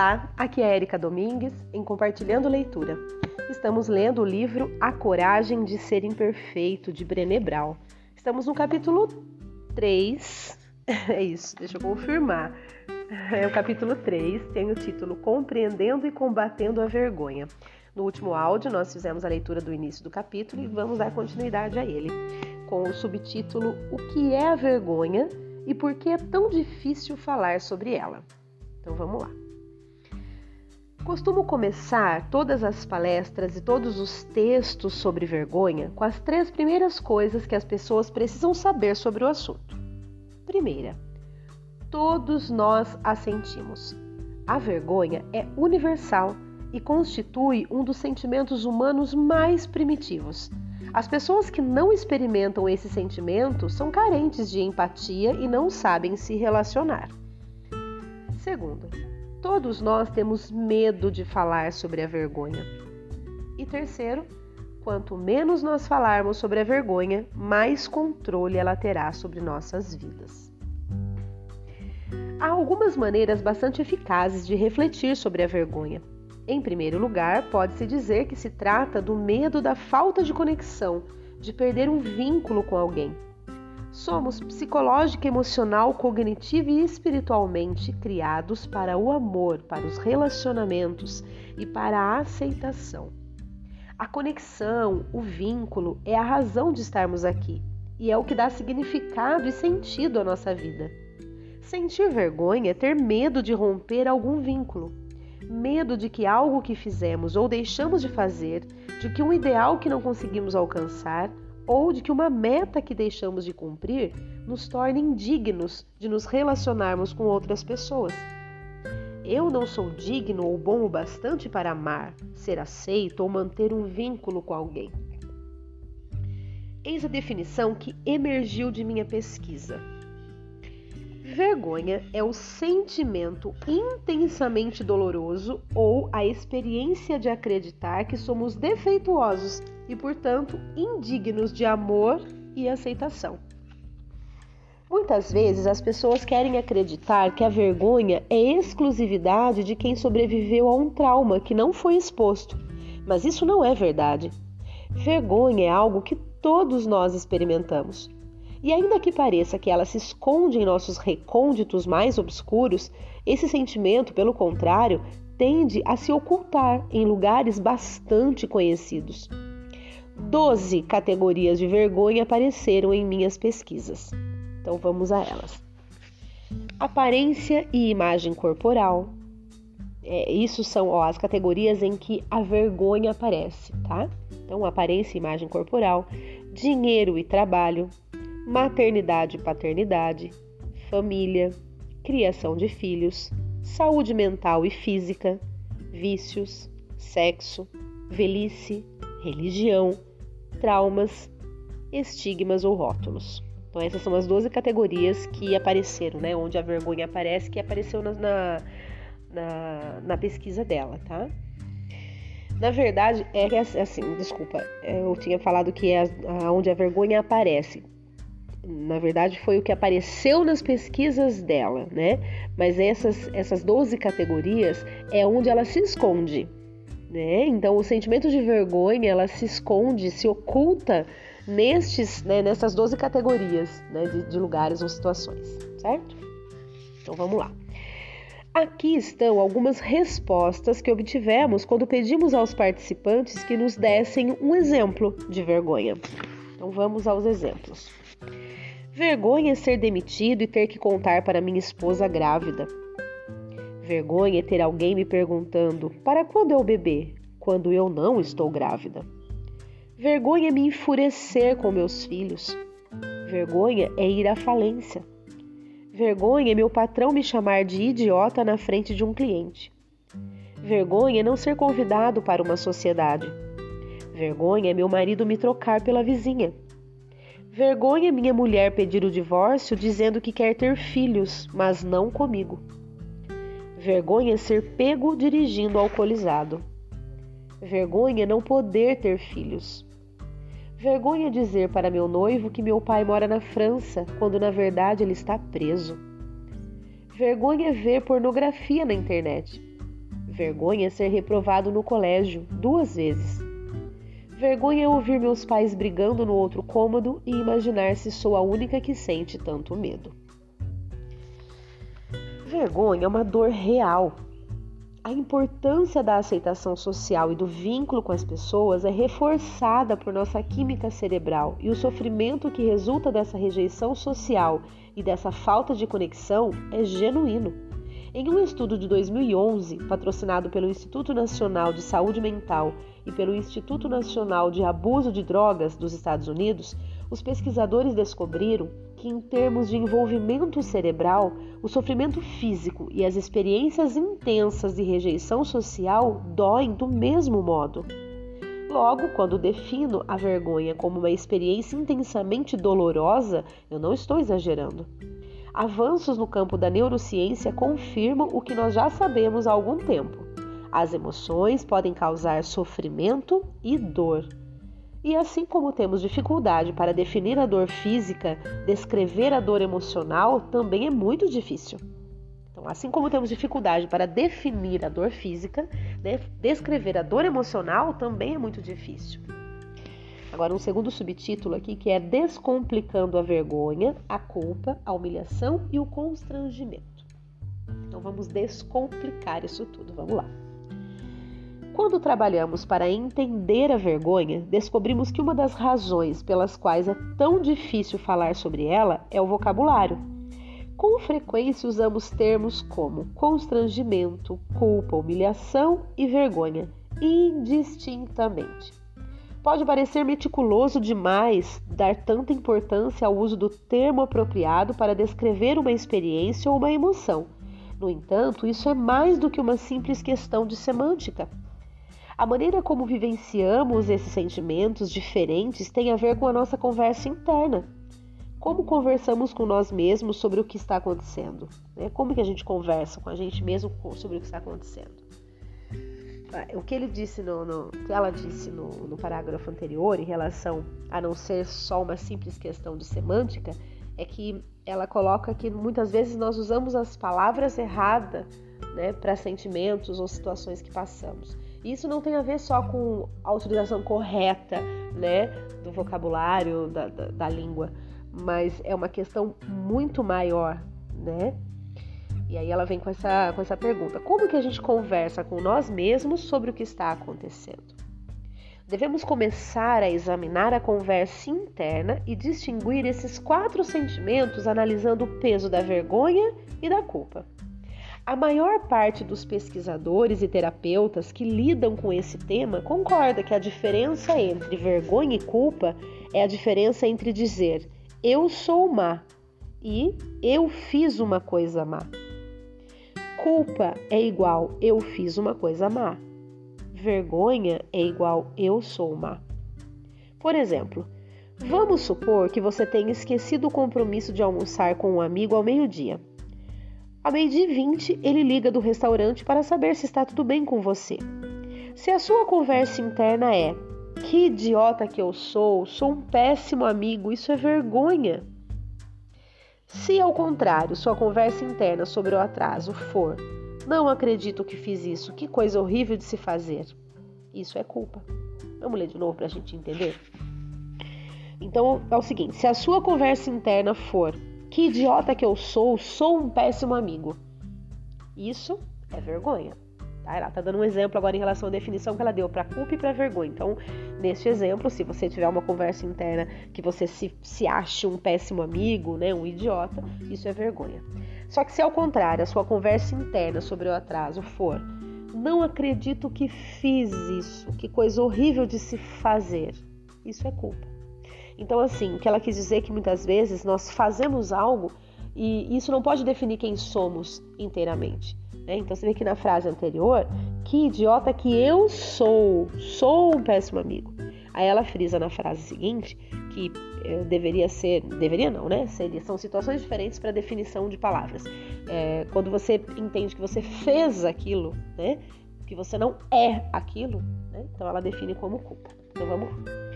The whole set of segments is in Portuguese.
Olá, aqui é Erika Domingues em Compartilhando Leitura. Estamos lendo o livro A Coragem de Ser Imperfeito, de Brené Brown. Estamos no capítulo 3. É isso, deixa eu confirmar. É o capítulo 3, tem o título Compreendendo e Combatendo a Vergonha. No último áudio, nós fizemos a leitura do início do capítulo e vamos dar continuidade a ele, com o subtítulo O que é a vergonha e por que é tão difícil falar sobre ela. Então vamos lá. Costumo começar todas as palestras e todos os textos sobre vergonha com as três primeiras coisas que as pessoas precisam saber sobre o assunto. Primeira, todos nós a sentimos. A vergonha é universal e constitui um dos sentimentos humanos mais primitivos. As pessoas que não experimentam esse sentimento são carentes de empatia e não sabem se relacionar. Segundo, Todos nós temos medo de falar sobre a vergonha. E terceiro, quanto menos nós falarmos sobre a vergonha, mais controle ela terá sobre nossas vidas. Há algumas maneiras bastante eficazes de refletir sobre a vergonha. Em primeiro lugar, pode-se dizer que se trata do medo da falta de conexão, de perder um vínculo com alguém. Somos psicológica, emocional, cognitiva e espiritualmente criados para o amor, para os relacionamentos e para a aceitação. A conexão, o vínculo é a razão de estarmos aqui e é o que dá significado e sentido à nossa vida. Sentir vergonha é ter medo de romper algum vínculo, medo de que algo que fizemos ou deixamos de fazer, de que um ideal que não conseguimos alcançar ou de que uma meta que deixamos de cumprir nos torne indignos de nos relacionarmos com outras pessoas. Eu não sou digno ou bom o bastante para amar, ser aceito ou manter um vínculo com alguém. Eis a definição que emergiu de minha pesquisa. Vergonha é o sentimento intensamente doloroso ou a experiência de acreditar que somos defeituosos e, portanto, indignos de amor e aceitação. Muitas vezes as pessoas querem acreditar que a vergonha é exclusividade de quem sobreviveu a um trauma que não foi exposto, mas isso não é verdade. Vergonha é algo que todos nós experimentamos. E ainda que pareça que ela se esconde em nossos recônditos mais obscuros, esse sentimento, pelo contrário, tende a se ocultar em lugares bastante conhecidos. Doze categorias de vergonha apareceram em minhas pesquisas. Então vamos a elas. Aparência e imagem corporal. É, isso são ó, as categorias em que a vergonha aparece, tá? Então, aparência e imagem corporal, dinheiro e trabalho, maternidade e paternidade, família, criação de filhos, saúde mental e física, vícios, sexo, velhice, religião, traumas, estigmas ou rótulos. Então essas são as 12 categorias que apareceram, né? Onde a vergonha aparece, que apareceu na, na, na pesquisa dela, tá? Na verdade, é, é assim, desculpa, eu tinha falado que é onde a vergonha aparece na verdade foi o que apareceu nas pesquisas dela, né? Mas essas, essas 12 categorias é onde ela se esconde, né? Então o sentimento de vergonha ela se esconde, se oculta nestes, né, nessas 12 categorias né, de, de lugares ou situações, certo? Então vamos lá. Aqui estão algumas respostas que obtivemos quando pedimos aos participantes que nos dessem um exemplo de vergonha. Então vamos aos exemplos. Vergonha é ser demitido e ter que contar para minha esposa grávida. Vergonha é ter alguém me perguntando: para quando é o bebê? Quando eu não estou grávida. Vergonha é me enfurecer com meus filhos. Vergonha é ir à falência. Vergonha é meu patrão me chamar de idiota na frente de um cliente. Vergonha é não ser convidado para uma sociedade. Vergonha é meu marido me trocar pela vizinha. Vergonha minha mulher pedir o divórcio dizendo que quer ter filhos, mas não comigo. Vergonha ser pego dirigindo alcoolizado. Vergonha não poder ter filhos. Vergonha dizer para meu noivo que meu pai mora na França, quando na verdade ele está preso. Vergonha ver pornografia na internet. Vergonha é ser reprovado no colégio duas vezes. Vergonha é ouvir meus pais brigando no outro cômodo e imaginar se sou a única que sente tanto medo. Vergonha é uma dor real. A importância da aceitação social e do vínculo com as pessoas é reforçada por nossa química cerebral e o sofrimento que resulta dessa rejeição social e dessa falta de conexão é genuíno. Em um estudo de 2011, patrocinado pelo Instituto Nacional de Saúde Mental e pelo Instituto Nacional de Abuso de Drogas dos Estados Unidos, os pesquisadores descobriram que, em termos de envolvimento cerebral, o sofrimento físico e as experiências intensas de rejeição social doem do mesmo modo. Logo, quando defino a vergonha como uma experiência intensamente dolorosa, eu não estou exagerando. Avanços no campo da neurociência confirmam o que nós já sabemos há algum tempo. As emoções podem causar sofrimento e dor. E assim como temos dificuldade para definir a dor física, descrever a dor emocional também é muito difícil. Então, assim como temos dificuldade para definir a dor física, descrever a dor emocional também é muito difícil. Agora, um segundo subtítulo aqui que é Descomplicando a vergonha, a culpa, a humilhação e o constrangimento. Então, vamos descomplicar isso tudo. Vamos lá. Quando trabalhamos para entender a vergonha, descobrimos que uma das razões pelas quais é tão difícil falar sobre ela é o vocabulário. Com frequência usamos termos como constrangimento, culpa, humilhação e vergonha, indistintamente. Pode parecer meticuloso demais dar tanta importância ao uso do termo apropriado para descrever uma experiência ou uma emoção. No entanto, isso é mais do que uma simples questão de semântica. A maneira como vivenciamos esses sentimentos diferentes tem a ver com a nossa conversa interna. Como conversamos com nós mesmos sobre o que está acontecendo? Né? Como que a gente conversa com a gente mesmo sobre o que está acontecendo? Ah, o que ele disse no, no que ela disse no, no parágrafo anterior em relação a não ser só uma simples questão de semântica é que ela coloca que muitas vezes nós usamos as palavras erradas né, para sentimentos ou situações que passamos. Isso não tem a ver só com a utilização correta né, do vocabulário, da, da, da língua, mas é uma questão muito maior, né? E aí ela vem com essa, com essa pergunta: como que a gente conversa com nós mesmos sobre o que está acontecendo? Devemos começar a examinar a conversa interna e distinguir esses quatro sentimentos analisando o peso da vergonha e da culpa. A maior parte dos pesquisadores e terapeutas que lidam com esse tema concorda que a diferença entre vergonha e culpa é a diferença entre dizer eu sou má e eu fiz uma coisa má. Culpa é igual eu fiz uma coisa má. Vergonha é igual eu sou má. Por exemplo, vamos supor que você tenha esquecido o compromisso de almoçar com um amigo ao meio-dia. A meio-dia e vinte, ele liga do restaurante para saber se está tudo bem com você. Se a sua conversa interna é: Que idiota que eu sou, sou um péssimo amigo, isso é vergonha. Se ao contrário, sua conversa interna sobre o atraso for: Não acredito que fiz isso, que coisa horrível de se fazer. Isso é culpa. Vamos ler de novo para a gente entender? Então é o seguinte: se a sua conversa interna for: Que idiota que eu sou, sou um péssimo amigo. Isso é vergonha. Tá? Ela está dando um exemplo agora em relação à definição que ela deu para culpa e para vergonha. Então, neste exemplo, se você tiver uma conversa interna que você se, se ache um péssimo amigo, né, um idiota, isso é vergonha. Só que se ao contrário, a sua conversa interna sobre o atraso for não acredito que fiz isso, que coisa horrível de se fazer, isso é culpa. Então, assim, o que ela quis dizer é que muitas vezes nós fazemos algo e isso não pode definir quem somos inteiramente. Né? Então você vê que na frase anterior, que idiota que eu sou, sou um péssimo amigo. Aí ela frisa na frase seguinte que eh, deveria ser, deveria não, né? Seria, são situações diferentes para definição de palavras. É, quando você entende que você fez aquilo, né? Que você não é aquilo, né? Então ela define como culpa. Então vamos.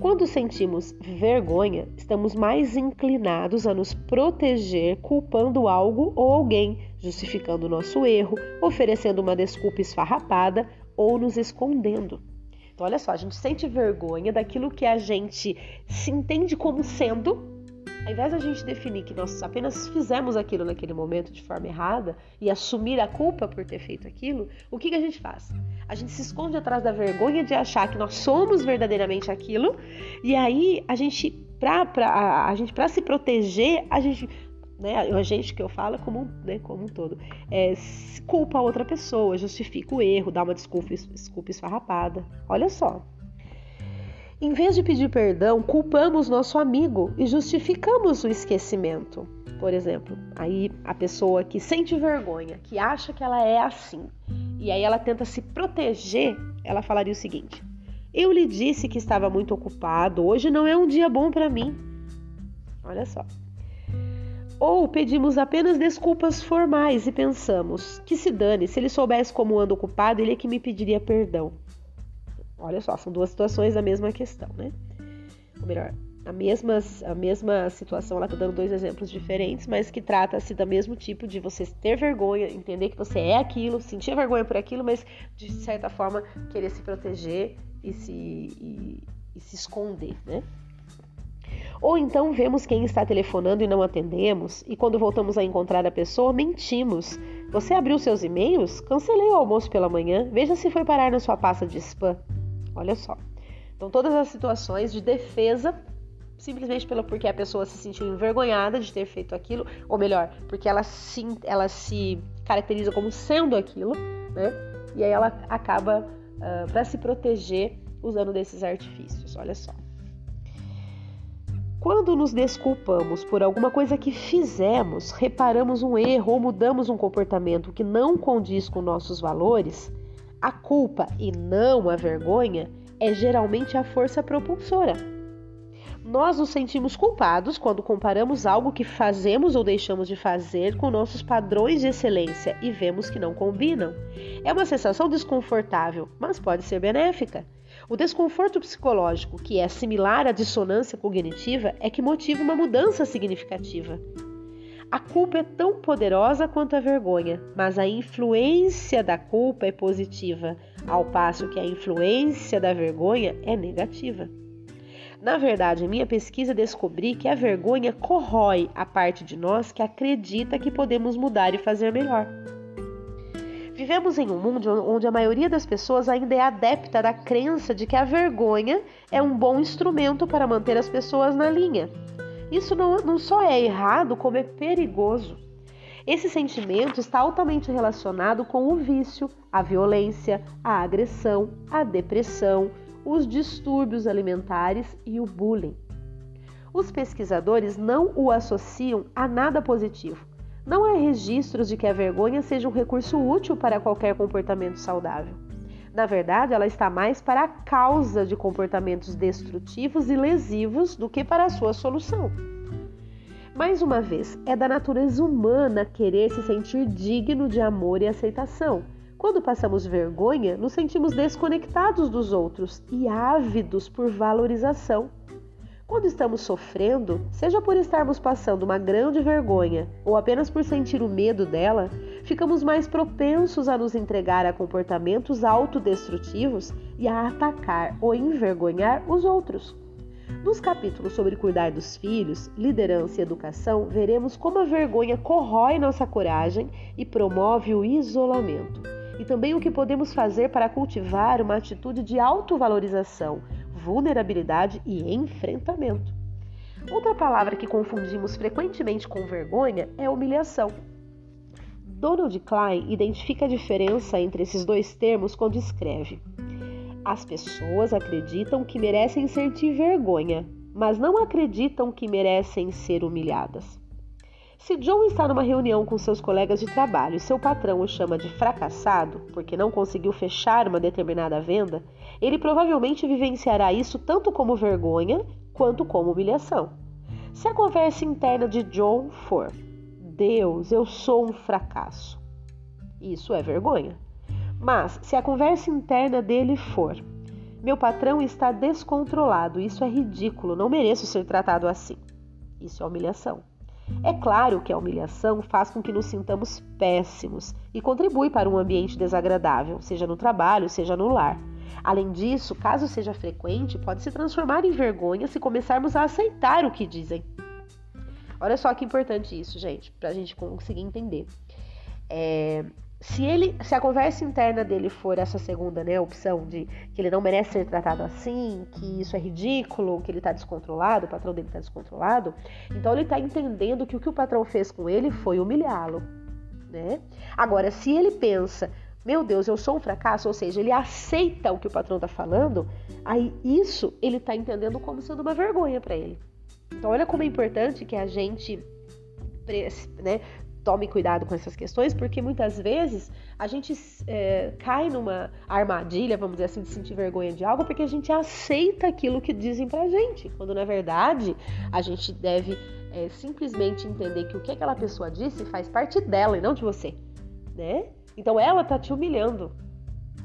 Quando sentimos vergonha, estamos mais inclinados a nos proteger culpando algo ou alguém, justificando o nosso erro, oferecendo uma desculpa esfarrapada ou nos escondendo. Então, olha só, a gente sente vergonha daquilo que a gente se entende como sendo ao invés da gente definir que nós apenas fizemos aquilo naquele momento de forma errada e assumir a culpa por ter feito aquilo, o que, que a gente faz? A gente se esconde atrás da vergonha de achar que nós somos verdadeiramente aquilo, e aí a gente, pra, pra, a, a gente, pra se proteger, a gente né, a gente que eu falo como, né, como um todo, é, culpa a outra pessoa, justifica o erro, dá uma desculpa, desculpa esfarrapada. Olha só, em vez de pedir perdão, culpamos nosso amigo e justificamos o esquecimento. Por exemplo, aí a pessoa que sente vergonha, que acha que ela é assim, e aí ela tenta se proteger, ela falaria o seguinte: Eu lhe disse que estava muito ocupado, hoje não é um dia bom para mim. Olha só. Ou pedimos apenas desculpas formais e pensamos que se dane, se ele soubesse como ando ocupado, ele é que me pediria perdão. Olha só, são duas situações da mesma questão, né? Ou melhor, a mesma, a mesma situação, ela está dando dois exemplos diferentes, mas que trata-se do mesmo tipo de você ter vergonha, entender que você é aquilo, sentir vergonha por aquilo, mas de certa forma querer se proteger e se, e, e se esconder, né? Ou então vemos quem está telefonando e não atendemos, e quando voltamos a encontrar a pessoa, mentimos. Você abriu seus e-mails? Cancelei o almoço pela manhã. Veja se foi parar na sua pasta de spam. Olha só. Então, todas as situações de defesa, simplesmente pelo porque a pessoa se sentiu envergonhada de ter feito aquilo, ou melhor, porque ela se, ela se caracteriza como sendo aquilo, né? E aí ela acaba, uh, para se proteger, usando desses artifícios. Olha só. Quando nos desculpamos por alguma coisa que fizemos, reparamos um erro ou mudamos um comportamento que não condiz com nossos valores, a culpa e não a vergonha é geralmente a força propulsora. Nós nos sentimos culpados quando comparamos algo que fazemos ou deixamos de fazer com nossos padrões de excelência e vemos que não combinam. É uma sensação desconfortável, mas pode ser benéfica. O desconforto psicológico, que é similar à dissonância cognitiva, é que motiva uma mudança significativa. A culpa é tão poderosa quanto a vergonha, mas a influência da culpa é positiva, ao passo que a influência da vergonha é negativa. Na verdade, em minha pesquisa descobri que a vergonha corrói a parte de nós que acredita que podemos mudar e fazer melhor. Vivemos em um mundo onde a maioria das pessoas ainda é adepta da crença de que a vergonha é um bom instrumento para manter as pessoas na linha. Isso não, não só é errado, como é perigoso. Esse sentimento está altamente relacionado com o vício, a violência, a agressão, a depressão, os distúrbios alimentares e o bullying. Os pesquisadores não o associam a nada positivo. Não há registros de que a vergonha seja um recurso útil para qualquer comportamento saudável. Na verdade, ela está mais para a causa de comportamentos destrutivos e lesivos do que para a sua solução. Mais uma vez, é da natureza humana querer se sentir digno de amor e aceitação. Quando passamos vergonha, nos sentimos desconectados dos outros e ávidos por valorização. Quando estamos sofrendo, seja por estarmos passando uma grande vergonha ou apenas por sentir o medo dela, ficamos mais propensos a nos entregar a comportamentos autodestrutivos e a atacar ou envergonhar os outros. Nos capítulos sobre cuidar dos filhos, liderança e educação, veremos como a vergonha corrói nossa coragem e promove o isolamento. E também o que podemos fazer para cultivar uma atitude de autovalorização, vulnerabilidade e enfrentamento. Outra palavra que confundimos frequentemente com vergonha é humilhação. Donald Klein identifica a diferença entre esses dois termos quando escreve: As pessoas acreditam que merecem sentir vergonha, mas não acreditam que merecem ser humilhadas. Se John está numa reunião com seus colegas de trabalho e seu patrão o chama de fracassado porque não conseguiu fechar uma determinada venda, ele provavelmente vivenciará isso tanto como vergonha quanto como humilhação. Se a conversa interna de John for: Deus, eu sou um fracasso, isso é vergonha. Mas se a conversa interna dele for: Meu patrão está descontrolado, isso é ridículo, não mereço ser tratado assim. Isso é humilhação. É claro que a humilhação faz com que nos sintamos péssimos e contribui para um ambiente desagradável, seja no trabalho, seja no lar. Além disso, caso seja frequente, pode se transformar em vergonha se começarmos a aceitar o que dizem. Olha só que importante isso, gente, para a gente conseguir entender. É, se ele, se a conversa interna dele for essa segunda, né, opção de que ele não merece ser tratado assim, que isso é ridículo, que ele está descontrolado, o patrão dele está descontrolado, então ele está entendendo que o que o patrão fez com ele foi humilhá-lo, né? Agora, se ele pensa, meu Deus, eu sou um fracasso, ou seja, ele aceita o que o patrão está falando, aí isso ele está entendendo como sendo uma vergonha para ele. Então, olha como é importante que a gente né, tome cuidado com essas questões, porque muitas vezes a gente é, cai numa armadilha, vamos dizer assim, de sentir vergonha de algo, porque a gente aceita aquilo que dizem pra gente, quando na verdade a gente deve é, simplesmente entender que o que aquela pessoa disse faz parte dela e não de você, né? Então ela tá te humilhando,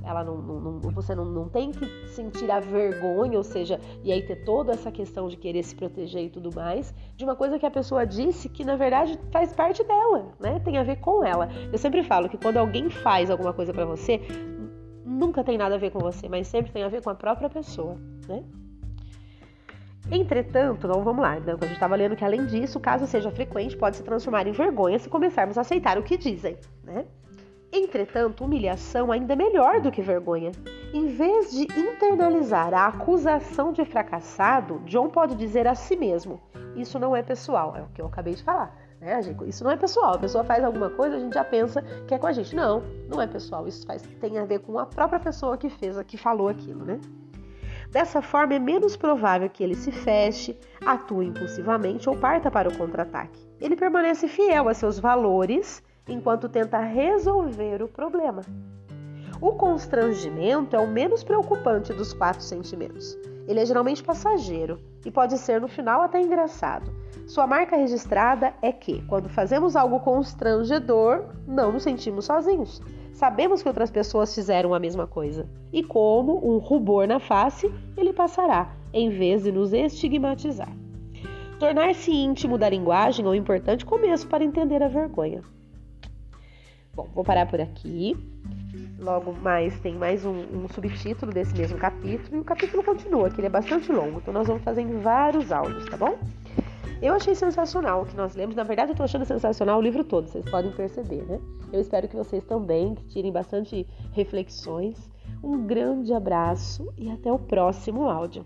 ela não, não, você não, não tem que sentir a vergonha, ou seja, e aí ter toda essa questão de querer se proteger e tudo mais, de uma coisa que a pessoa disse que na verdade faz parte dela, né? Tem a ver com ela. Eu sempre falo que quando alguém faz alguma coisa para você, nunca tem nada a ver com você, mas sempre tem a ver com a própria pessoa, né? Entretanto, não vamos lá, né? a gente estava lendo que além disso, caso seja frequente, pode se transformar em vergonha se começarmos a aceitar o que dizem, né? Entretanto, humilhação ainda é melhor do que vergonha. Em vez de internalizar a acusação de fracassado, John pode dizer a si mesmo: Isso não é pessoal, é o que eu acabei de falar. Né? Isso não é pessoal. A pessoa faz alguma coisa, a gente já pensa que é com a gente. Não, não é pessoal. Isso faz, tem a ver com a própria pessoa que fez, que falou aquilo, né? Dessa forma, é menos provável que ele se feche, atue impulsivamente ou parta para o contra-ataque. Ele permanece fiel a seus valores enquanto tenta resolver o problema. O constrangimento é o menos preocupante dos quatro sentimentos. Ele é geralmente passageiro e pode ser no final até engraçado. Sua marca registrada é que, quando fazemos algo constrangedor, não nos sentimos sozinhos. Sabemos que outras pessoas fizeram a mesma coisa. E como um rubor na face, ele passará, em vez de nos estigmatizar. Tornar-se íntimo da linguagem é um importante começo para entender a vergonha. Bom, vou parar por aqui. Logo mais tem mais um, um, subtítulo desse mesmo capítulo e o capítulo continua, que ele é bastante longo, então nós vamos fazer em vários áudios, tá bom? Eu achei sensacional o que nós lemos. Na verdade, eu tô achando sensacional o livro todo, vocês podem perceber, né? Eu espero que vocês também que tirem bastante reflexões. Um grande abraço e até o próximo áudio.